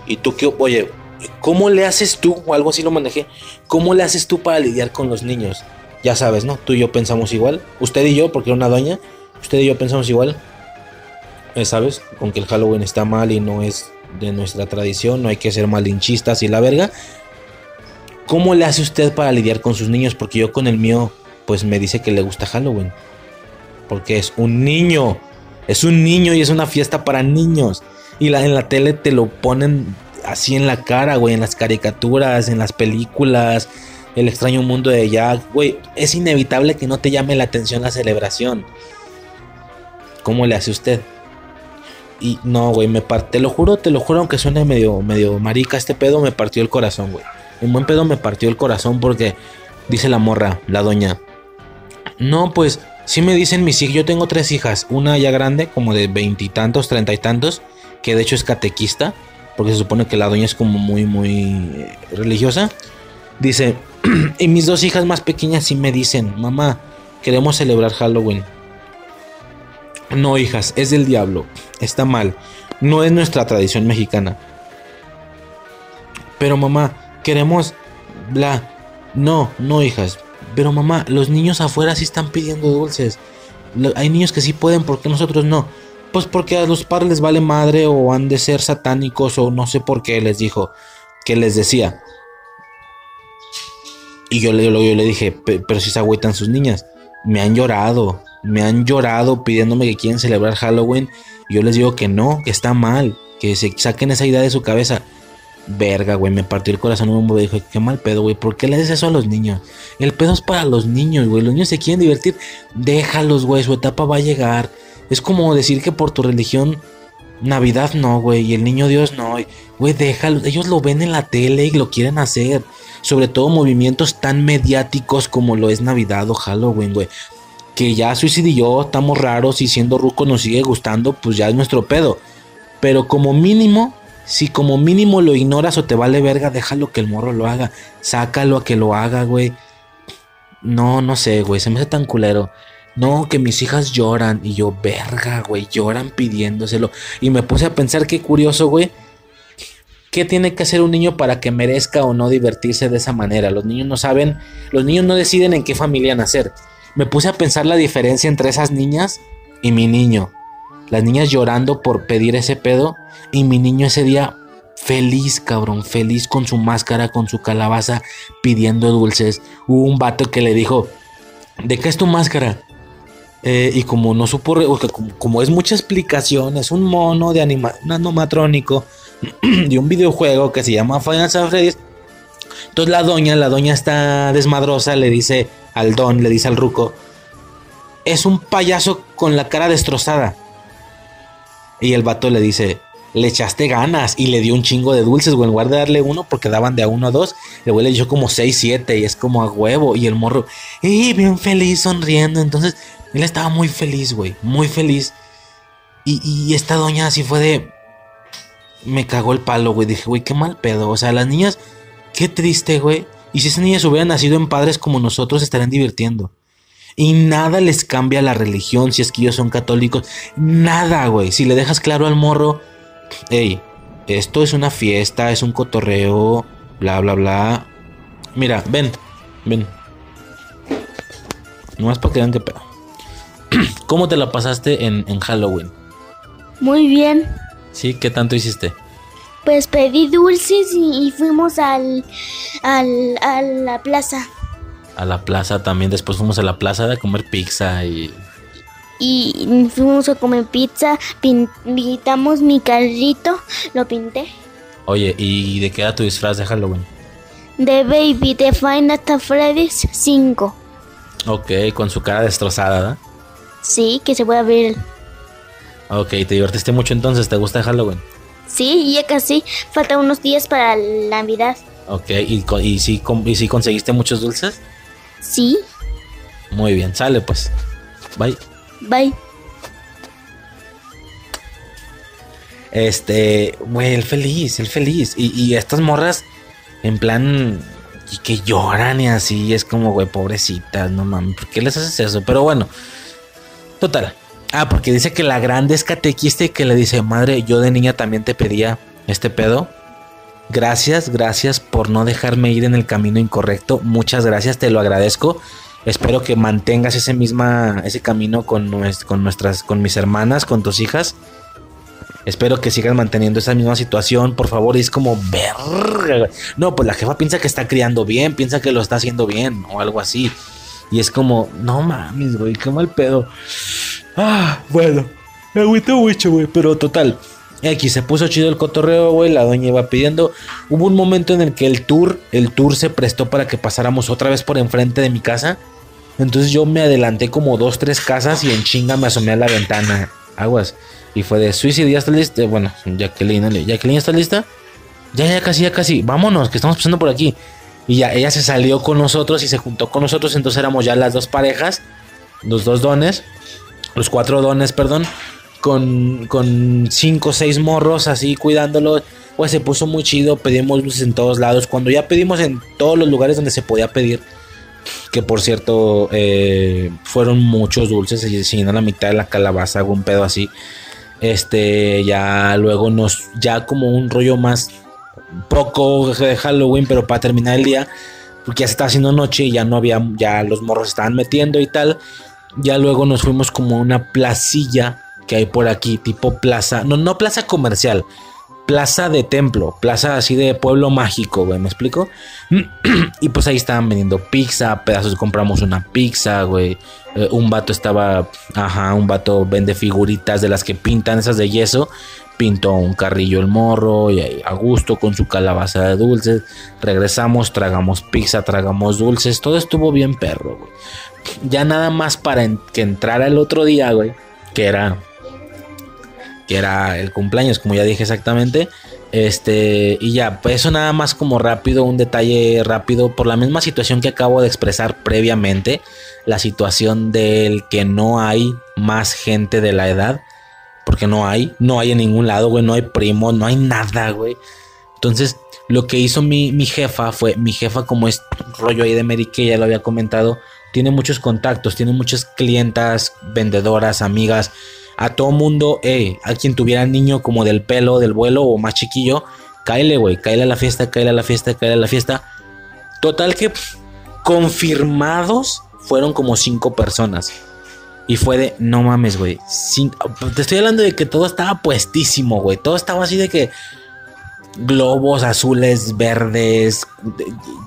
¿Y tú qué? Oye, ¿cómo le haces tú? O algo así lo manejé. ¿Cómo le haces tú para lidiar con los niños? Ya sabes, ¿no? Tú y yo pensamos igual. Usted y yo, porque era una doña. Usted y yo pensamos igual. Eh, ¿Sabes? Con que el Halloween está mal y no es de nuestra tradición. No hay que ser malinchistas y la verga. ¿Cómo le hace usted para lidiar con sus niños? Porque yo con el mío, pues me dice que le gusta Halloween. Porque es un niño. Es un niño y es una fiesta para niños. Y en la tele te lo ponen así en la cara, güey. En las caricaturas, en las películas. El extraño mundo de Jack. Güey, es inevitable que no te llame la atención la celebración. ¿Cómo le hace usted? Y no, güey, me parte, te lo juro, te lo juro, aunque suene medio, medio marica este pedo, me partió el corazón, güey. Un buen pedo me partió el corazón porque dice la morra, la doña. No, pues sí me dicen mis hijas, yo tengo tres hijas, una ya grande, como de veintitantos, treinta y tantos, que de hecho es catequista, porque se supone que la doña es como muy, muy eh, religiosa. Dice, <clears throat> y mis dos hijas más pequeñas sí me dicen, mamá, queremos celebrar Halloween. No, hijas, es del diablo. Está mal. No es nuestra tradición mexicana. Pero mamá, queremos... Bla. No, no, hijas. Pero mamá, los niños afuera sí están pidiendo dulces. Hay niños que sí pueden, ¿por qué nosotros no? Pues porque a los padres les vale madre o han de ser satánicos o no sé por qué les dijo. Que les decía. Y yo le, yo le dije, pero si se agüitan sus niñas. Me han llorado me han llorado pidiéndome que quieren celebrar Halloween. yo les digo que no, que está mal, que se saquen esa idea de su cabeza. Verga, güey, me partió el corazón un me dijo, qué mal pedo, güey, ¿por qué le haces eso a los niños? El pedo es para los niños, güey, los niños se quieren divertir, déjalos, güey, su etapa va a llegar. Es como decir que por tu religión, Navidad no, güey, y el niño Dios no, güey, déjalos, ellos lo ven en la tele y lo quieren hacer. Sobre todo movimientos tan mediáticos como lo es Navidad o Halloween, güey que ya Suicide y yo estamos raros y siendo ruco nos sigue gustando, pues ya es nuestro pedo. Pero como mínimo, si como mínimo lo ignoras o te vale verga, déjalo que el morro lo haga. Sácalo a que lo haga, güey. No, no sé, güey, se me hace tan culero. No, que mis hijas lloran. Y yo, verga, güey, lloran pidiéndoselo. Y me puse a pensar qué curioso, güey. ¿Qué tiene que hacer un niño para que merezca o no divertirse de esa manera? Los niños no saben, los niños no deciden en qué familia nacer me puse a pensar la diferencia entre esas niñas y mi niño. Las niñas llorando por pedir ese pedo y mi niño ese día feliz, cabrón, feliz con su máscara, con su calabaza, pidiendo dulces. Hubo un vato que le dijo, ¿de qué es tu máscara? Eh, y como no supo, como, es mucha explicación, es un mono de anima, un animatrónico <clears throat> de un videojuego que se llama Final Fantasy. Entonces la doña, la doña está desmadrosa, le dice, al don, le dice al ruco, es un payaso con la cara destrozada. Y el vato le dice, le echaste ganas y le dio un chingo de dulces, güey. En lugar de darle uno, porque daban de a uno a dos, el güey le dio como seis, siete y es como a huevo. Y el morro, ¡eh! Bien feliz, sonriendo. Entonces, él estaba muy feliz, güey, muy feliz. Y, y esta doña así fue de. Me cagó el palo, güey. Dije, güey, qué mal pedo. O sea, las niñas, qué triste, güey. Y si esas niñas hubieran nacido en padres como nosotros, estarían divirtiendo. Y nada les cambia la religión si es que ellos son católicos. Nada, güey. Si le dejas claro al morro, hey, esto es una fiesta, es un cotorreo, bla, bla, bla. Mira, ven, ven. No más para que vean qué pedo. <clears throat> ¿Cómo te la pasaste en, en Halloween? Muy bien. ¿Sí? ¿Qué tanto hiciste? Pues pedí dulces y, y fuimos al, al, a la plaza. A la plaza también. Después fuimos a la plaza a comer pizza y. Y fuimos a comer pizza, pin- pintamos mi carrito, lo pinté. Oye, ¿y de qué era tu disfraz de Halloween? De Baby de Nights at Freddy's 5. Ok, con su cara destrozada, ¿verdad? Sí, que se puede ver. Ok, ¿te divertiste mucho entonces? ¿Te gusta Halloween? Sí, ya casi. Faltan unos días para la Navidad. Ok, ¿y, y, con- y sí conseguiste muchos dulces? Sí, Muy bien, sale pues. Bye. bye. Este, güey, el feliz, el feliz. Y, y estas morras, en plan, y que lloran y así, es como, güey, pobrecitas, no mames, ¿por qué les haces eso? Pero bueno, total. Ah, porque dice que la grande es catequista y que le dice, madre, yo de niña también te pedía este pedo. Gracias, gracias por no dejarme ir en el camino incorrecto. Muchas gracias, te lo agradezco. Espero que mantengas ese misma, ese camino con, con nuestras, con mis hermanas, con tus hijas. Espero que sigas manteniendo esa misma situación, por favor. Y es como, güey. No, pues la jefa piensa que está criando bien, piensa que lo está haciendo bien o algo así. Y es como, no mames, güey, qué mal pedo. Ah, bueno, me agüito mucho, güey, pero total. Aquí se puso chido el cotorreo, güey. La doña iba pidiendo. Hubo un momento en el que el tour, el tour se prestó para que pasáramos otra vez por enfrente de mi casa. Entonces yo me adelanté como dos, tres casas y en chinga me asomé a la ventana. Aguas. Y fue de Suicide, ¿ya está lista? Bueno, Jacqueline, ¿le- Jacqueline, ¿está lista? Ya, ya casi, ya casi. Vámonos, que estamos pasando por aquí. Y ya ella se salió con nosotros y se juntó con nosotros. Entonces éramos ya las dos parejas, los dos dones, los cuatro dones, perdón, con, con cinco o seis morros así cuidándolos. Pues se puso muy chido, pedimos luces en todos lados. Cuando ya pedimos en todos los lugares donde se podía pedir, que por cierto eh, fueron muchos dulces, y se llenó la mitad de la calabaza, algún pedo así. Este, ya luego nos, ya como un rollo más poco de Halloween, pero para terminar el día, porque ya se estaba haciendo noche y ya no había, ya los morros estaban metiendo y tal. Ya luego nos fuimos como a una placilla que hay por aquí, tipo plaza, no, no plaza comercial, plaza de templo, plaza así de pueblo mágico, güey, ¿me explico? <clears throat> y pues ahí estaban vendiendo pizza, pedazos, compramos una pizza, güey. Eh, un vato estaba, ajá, un vato vende figuritas de las que pintan, esas de yeso. Pintó un carrillo el morro y ahí a gusto con su calabaza de dulces. Regresamos, tragamos pizza, tragamos dulces. Todo estuvo bien perro, güey. Ya nada más para que entrara el otro día, güey. Que era que era el cumpleaños, como ya dije exactamente. Este, y ya, pues eso nada más como rápido, un detalle rápido, por la misma situación que acabo de expresar previamente, la situación del que no hay más gente de la edad, porque no hay, no hay en ningún lado, güey, no hay primo, no hay nada, güey. Entonces, lo que hizo mi, mi jefa fue, mi jefa como es rollo ahí de Mary que ya lo había comentado, tiene muchos contactos, tiene muchas clientas, vendedoras, amigas, a todo mundo, eh, a quien tuviera niño como del pelo, del vuelo o más chiquillo, cáele, güey, cáele a la fiesta, cáele a la fiesta, cáele a la fiesta. Total que confirmados fueron como cinco personas. Y fue de, no mames, güey. Te estoy hablando de que todo estaba puestísimo, güey. Todo estaba así de que globos azules, verdes. de-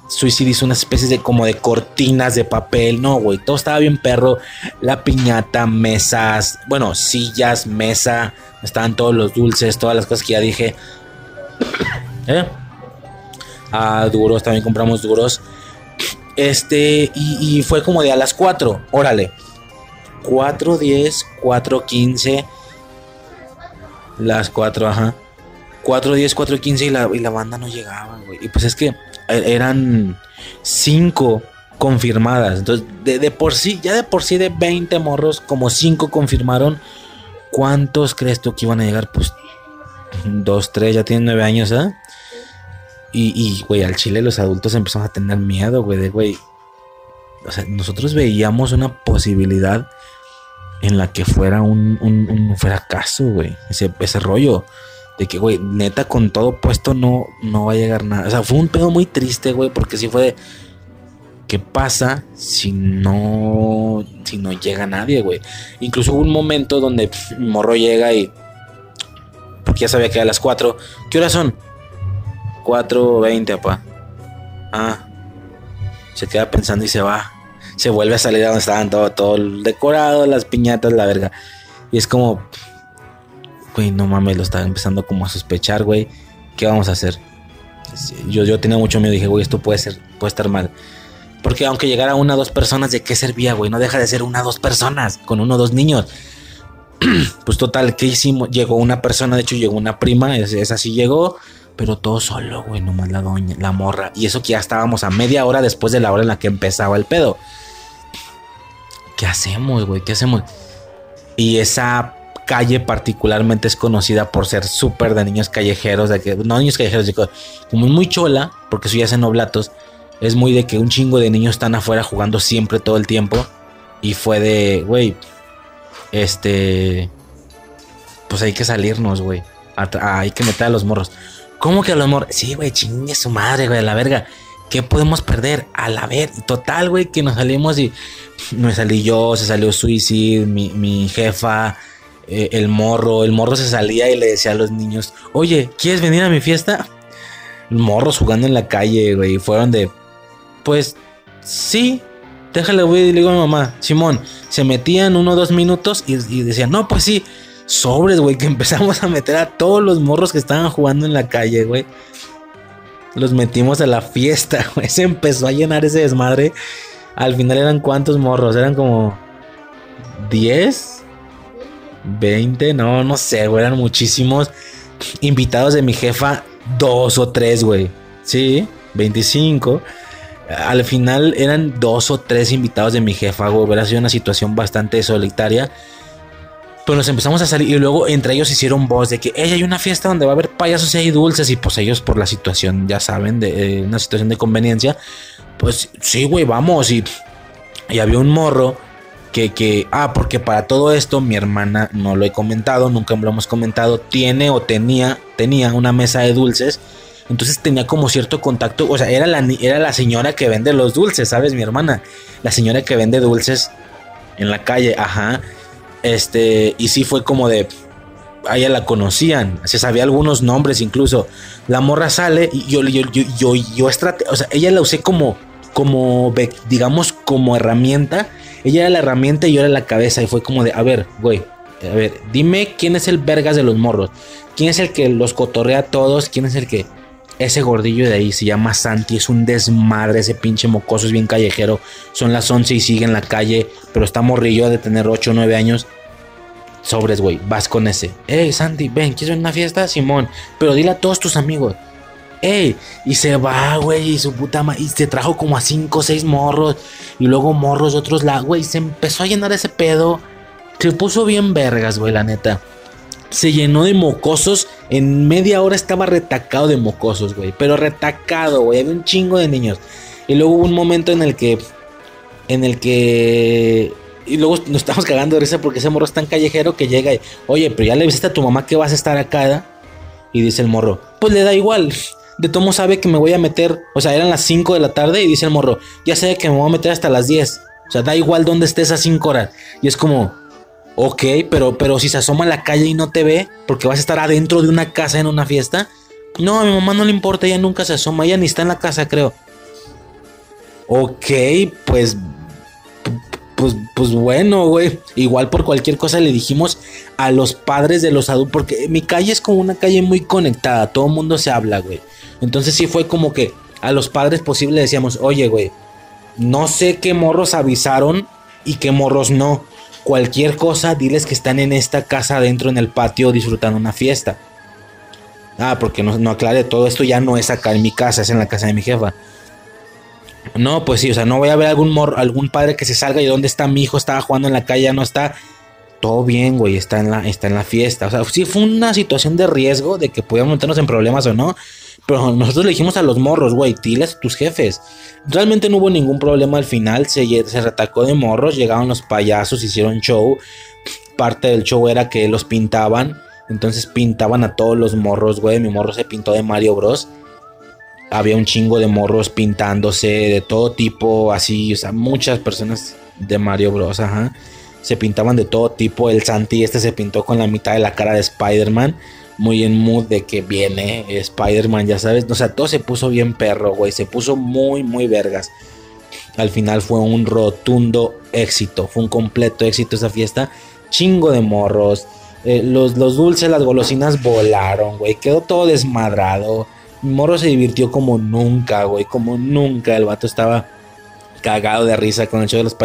Suicide hizo una especie de como de cortinas de papel. No, güey. Todo estaba bien perro. La piñata, mesas, bueno, sillas, mesa. Estaban todos los dulces, todas las cosas que ya dije. ¿Eh? Ah, duros, también compramos duros. Este, y, y fue como de a las 4, órale. 4, 10, 4, 15. Las 4, ajá. 4.10, 4.15 y la, y la banda no llegaba, güey. Y pues es que e, eran 5 confirmadas. Entonces, de, de, por sí, ya de por sí de 20 morros, como 5 confirmaron. ¿Cuántos crees tú que iban a llegar? Pues 2, 3, ya tienen 9 años, ¿eh? Y, güey, al chile los adultos empezaron a tener miedo, güey, de, güey. O sea, nosotros veíamos una posibilidad en la que fuera un, un, un fracaso, güey. Ese, ese rollo de que, güey, neta, con todo puesto no, no va a llegar nada. O sea, fue un pedo muy triste, güey, porque sí fue. ¿Qué pasa si no, si no llega nadie, güey? Incluso hubo un momento donde morro llega y. Porque ya sabía que a las 4. ¿Qué horas son? 4.20, papá. Ah. Se queda pensando y se va. Se vuelve a salir a donde estaban todo, todo decorado, las piñatas, la verga. Y es como, güey, no mames, lo estaba empezando como a sospechar, güey. ¿Qué vamos a hacer? Yo, yo tenía mucho miedo, dije, güey, esto puede ser, puede estar mal. Porque aunque llegara una o dos personas, ¿de qué servía, güey? No deja de ser una o dos personas, con uno o dos niños. <clears throat> pues total, ¿qué hicimos? Llegó una persona, de hecho llegó una prima, esa sí llegó, pero todo solo, güey, nomás la doña, la morra. Y eso que ya estábamos a media hora después de la hora en la que empezaba el pedo. ¿Qué hacemos, güey? ¿Qué hacemos? Y esa calle particularmente es conocida por ser súper de niños callejeros, de que, no niños callejeros, de, como muy chola, porque eso ya Oblatos, es muy de que un chingo de niños están afuera jugando siempre todo el tiempo. Y fue de, güey, este, pues hay que salirnos, güey. Hay que meter a los morros. ¿Cómo que a los morros? Sí, güey, chingue su madre, güey, a la verga. ¿Qué podemos perder? A la ver, total, güey, que nos salimos y me salí yo, se salió Suicide, mi, mi jefa, eh, el morro. El morro se salía y le decía a los niños, oye, ¿quieres venir a mi fiesta? Morros jugando en la calle, güey. Fueron de, pues, sí, déjale, güey. Le digo a mi mamá, Simón, se metían uno o dos minutos y, y decían, no, pues sí, sobres, güey, que <laughs> empezamos a meter a todos los morros que estaban jugando en la calle, güey. Los metimos a la fiesta, <laughs> güey. Se empezó a llenar ese desmadre. Al final eran cuántos morros, eran como 10, 20, no, no sé, güey, eran muchísimos invitados de mi jefa, dos o tres, güey. Sí, 25. Al final eran dos o tres invitados de mi jefa, güey. Hubiera sido una situación bastante solitaria. Pero nos empezamos a salir y luego entre ellos hicieron voz de que ella hay una fiesta donde va a haber payasos y hay dulces. Y pues ellos por la situación, ya saben, de eh, una situación de conveniencia. Pues sí, güey, vamos. Y, y había un morro que, que, ah, porque para todo esto mi hermana, no lo he comentado, nunca lo hemos comentado, tiene o tenía, tenía una mesa de dulces. Entonces tenía como cierto contacto, o sea, era la, era la señora que vende los dulces, ¿sabes? Mi hermana, la señora que vende dulces en la calle, ajá. Este, y sí fue como de, a ella la conocían, se sabía algunos nombres incluso. La morra sale y yo, yo, yo, yo, yo o sea, ella la usé como, como, digamos, como herramienta ella era la herramienta y yo era la cabeza. Y fue como de, a ver, güey, a ver, dime quién es el vergas de los morros. ¿Quién es el que los cotorrea a todos? ¿Quién es el que... Ese gordillo de ahí se llama Santi, es un desmadre, ese pinche mocoso es bien callejero. Son las 11 y sigue en la calle, pero está morrillo de tener 8 o 9 años. Sobres, güey, vas con ese. Hey, Santi, ven, ¿quieres ver una fiesta? Simón, pero dile a todos tus amigos. Ey, y se va, güey, y su puta madre. Y se trajo como a cinco o seis morros. Y luego morros de otros lados, güey. Se empezó a llenar ese pedo. Se puso bien vergas, güey, la neta. Se llenó de mocosos. En media hora estaba retacado de mocosos, güey. Pero retacado, güey. Había un chingo de niños. Y luego hubo un momento en el que. En el que. Y luego nos estamos cagando de risa porque ese morro es tan callejero que llega y. Oye, pero ya le viste a tu mamá que vas a estar acá. Y dice el morro. Pues le da igual de tomo sabe que me voy a meter, o sea, eran las 5 de la tarde y dice el morro, ya sé que me voy a meter hasta las 10. O sea, da igual dónde estés a 5 horas. Y es como, ok, pero, pero si se asoma a la calle y no te ve, porque vas a estar adentro de una casa en una fiesta. No, a mi mamá no le importa, ella nunca se asoma, ella ni está en la casa, creo. Ok, pues pues, pues bueno, güey. Igual por cualquier cosa le dijimos a los padres de los adultos, porque mi calle es como una calle muy conectada, todo el mundo se habla, güey. Entonces sí fue como que a los padres posibles decíamos, oye, güey, no sé qué morros avisaron y qué morros no. cualquier cosa, diles que están en esta casa adentro en el patio disfrutando una fiesta. Ah, porque no, no aclare, todo esto ya no es acá en mi casa, es en la casa de mi jefa. No, pues sí, o sea, no voy a ver algún mor algún padre que se salga y dónde está mi hijo, estaba jugando en la calle, ya no está. Todo bien, güey, está en la, está en la fiesta. O sea, sí fue una situación de riesgo de que podíamos meternos en problemas o no. Pero nosotros le dijimos a los morros, güey, diles a tus jefes. Realmente no hubo ningún problema al final. Se, se retacó de morros, llegaron los payasos, hicieron show. Parte del show era que los pintaban. Entonces pintaban a todos los morros, güey. Mi morro se pintó de Mario Bros había un chingo de morros pintándose de todo tipo, así, o sea, muchas personas de Mario Bros, ajá. Se pintaban de todo tipo. El Santi este se pintó con la mitad de la cara de Spider-Man. Muy en mood de que viene Spider-Man, ya sabes. O sea, todo se puso bien perro, güey. Se puso muy, muy vergas. Al final fue un rotundo éxito. Fue un completo éxito esa fiesta. Chingo de morros. Eh, los, los dulces, las golosinas volaron, güey. Quedó todo desmadrado. Morro se divirtió como nunca, güey, como nunca. El vato estaba cagado de risa con el show de los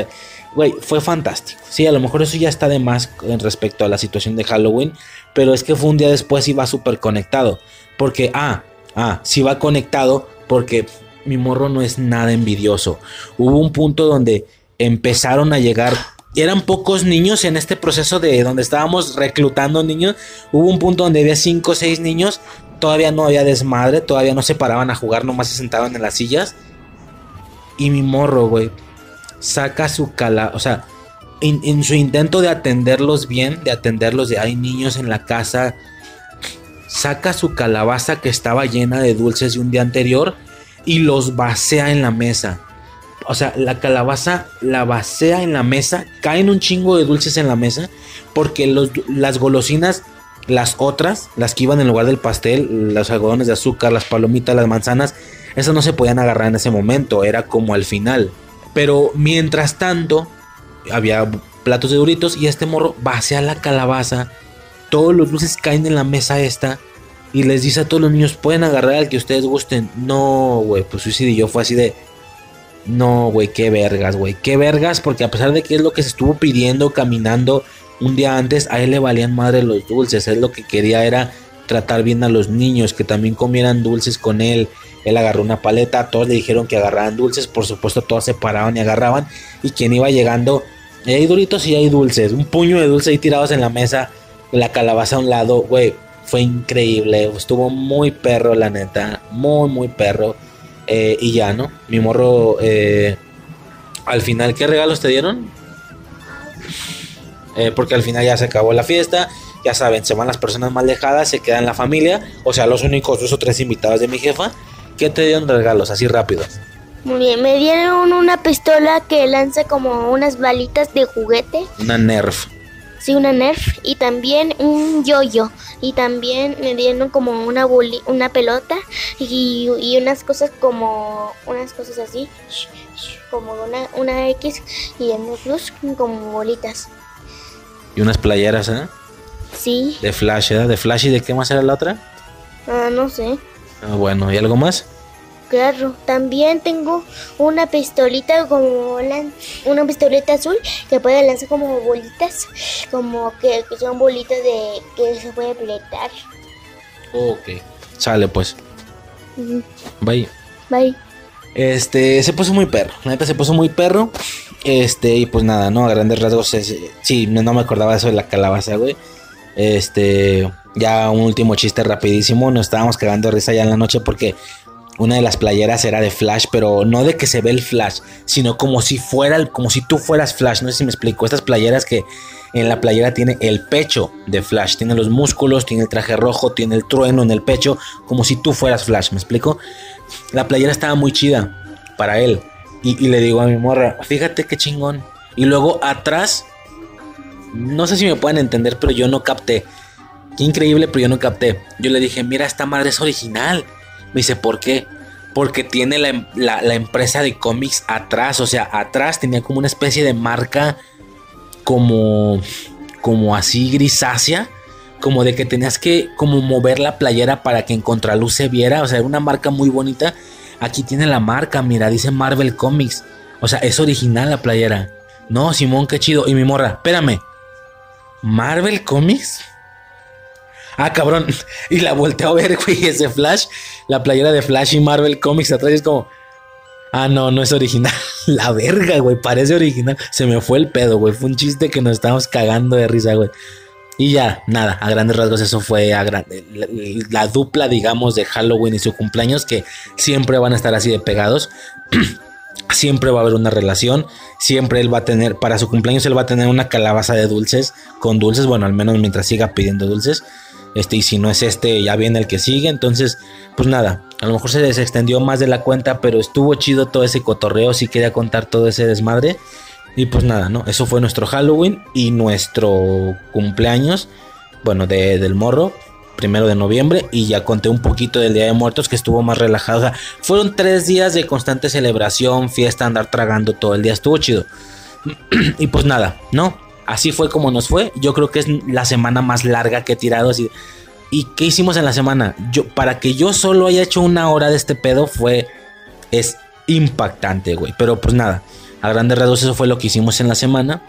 Güey, fue fantástico. Sí, a lo mejor eso ya está de más respecto a la situación de Halloween, pero es que fue un día después y va súper conectado. Porque, ah, ah, sí va conectado porque mi morro no es nada envidioso. Hubo un punto donde empezaron a llegar eran pocos niños en este proceso de donde estábamos reclutando niños. Hubo un punto donde había 5 o 6 niños todavía no había desmadre, todavía no se paraban a jugar, nomás se sentaban en las sillas. Y mi morro, güey, saca su cala, o sea, en, su intento de atenderlos bien, de atenderlos de hay niños en la casa, saca su calabaza que estaba llena de dulces de un día anterior y los vacea en la mesa. O sea, la calabaza la vacea en la mesa, caen un chingo de dulces en la mesa, porque los, las golosinas las otras, las que iban en lugar del pastel, los algodones de azúcar, las palomitas, las manzanas, esas no se podían agarrar en ese momento, era como al final. Pero mientras tanto, había platos de duritos y este morro vacía la calabaza. Todos los dulces caen en la mesa esta. Y les dice a todos los niños, pueden agarrar al que ustedes gusten. No, güey, pues y yo fue así de... No, güey, qué vergas, güey. Qué vergas, porque a pesar de que es lo que se estuvo pidiendo, caminando, un día antes a él le valían madre los dulces, él lo que quería era tratar bien a los niños, que también comieran dulces con él. Él agarró una paleta, todos le dijeron que agarraran dulces, por supuesto todos se paraban y agarraban. Y quien iba llegando, hay duritos y hay dulces, un puño de dulces ahí tirados en la mesa, la calabaza a un lado, güey, fue increíble, estuvo muy perro la neta, muy, muy perro. Eh, y ya, ¿no? Mi morro, eh, al final, ¿qué regalos te dieron? Eh, porque al final ya se acabó la fiesta, ya saben, se van las personas más lejadas, se queda en la familia, o sea, los únicos dos o tres invitados de mi jefa, ¿qué te dieron regalos así rápidos? Muy bien, me dieron una pistola que lanza como unas balitas de juguete. Una Nerf. Sí, una Nerf y también un yoyo. Y también me dieron como una una pelota y, y, unas cosas como unas cosas así, como una, una X y en plus como bolitas. Y unas playeras, ¿eh? Sí. De Flash, ¿eh? ¿De Flash y de qué más era la otra? Ah, no sé. Ah, bueno, ¿y algo más? Claro, también tengo una pistolita como una pistolita azul que puede lanzar como bolitas, como que, son bolitas de que se puede proyectar. Ok, sale pues. Bye. Bye. Este, se puso muy perro, la neta se puso muy perro. Este, y pues nada, ¿no? A grandes rasgos, sí, no me acordaba eso de la calabaza, güey. Este, ya un último chiste rapidísimo. Nos estábamos cagando de risa ya en la noche porque una de las playeras era de Flash, pero no de que se ve el Flash, sino como si fuera, como si tú fueras Flash. No sé si me explico. Estas playeras que en la playera tiene el pecho de Flash, tiene los músculos, tiene el traje rojo, tiene el trueno en el pecho, como si tú fueras Flash. ¿Me explico? La playera estaba muy chida para él. Y, le digo a mi morra, fíjate qué chingón. Y luego atrás, no sé si me pueden entender, pero yo no capté. Qué increíble, pero yo no capté. Yo le dije, mira, esta madre es original. Me dice, ¿por qué? Porque tiene la, la empresa de cómics atrás. O sea, atrás tenía como una especie de marca como, como así grisácea. Como de que tenías que como mover la playera para que en contraluz se viera. O sea, era una marca muy bonita. Aquí tiene la marca, mira, dice Marvel Comics. O sea, es original la playera. No, Simón, qué chido. Y mi morra, espérame. ¿Marvel Comics? Ah, cabrón. <laughs> Y la volteé a ver, <laughs> güey, ese Flash. La playera de Flash y Marvel Comics atrás es como. Ah, no, no es original. <laughs> La verga, güey, parece original. Se me fue el pedo, güey. Fue un chiste que nos estábamos cagando de risa, güey. Y ya, nada, a grandes rasgos eso fue a la, la, dupla, digamos, de Halloween y su cumpleaños, que siempre van a estar así de pegados. <clears throat> siempre va a haber una relación. Siempre él va a tener, para su cumpleaños él va a tener una calabaza de dulces, con dulces, bueno, al menos mientras siga pidiendo dulces. Este, y si no es este, ya viene el que sigue. Entonces, pues nada, a lo mejor se extendió más de la cuenta, pero estuvo chido todo ese cotorreo. Si quería contar todo ese desmadre. Y pues nada, ¿no? Eso fue nuestro Halloween y nuestro cumpleaños, bueno, de, del morro, primero de noviembre. Y ya conté un poquito del Día de Muertos que estuvo más relajado. O sea, fueron tres días de constante celebración, fiesta, andar tragando todo el día. Estuvo chido. <clears throat> y pues nada, ¿no? Así fue como nos fue. Yo creo que es la semana más larga que he tirado. Así. ¿Y qué hicimos en la semana? Yo, para que yo solo haya hecho una hora de este pedo fue... Es impactante, güey. Pero pues nada. A grandes rasgos eso fue lo que hicimos en la semana.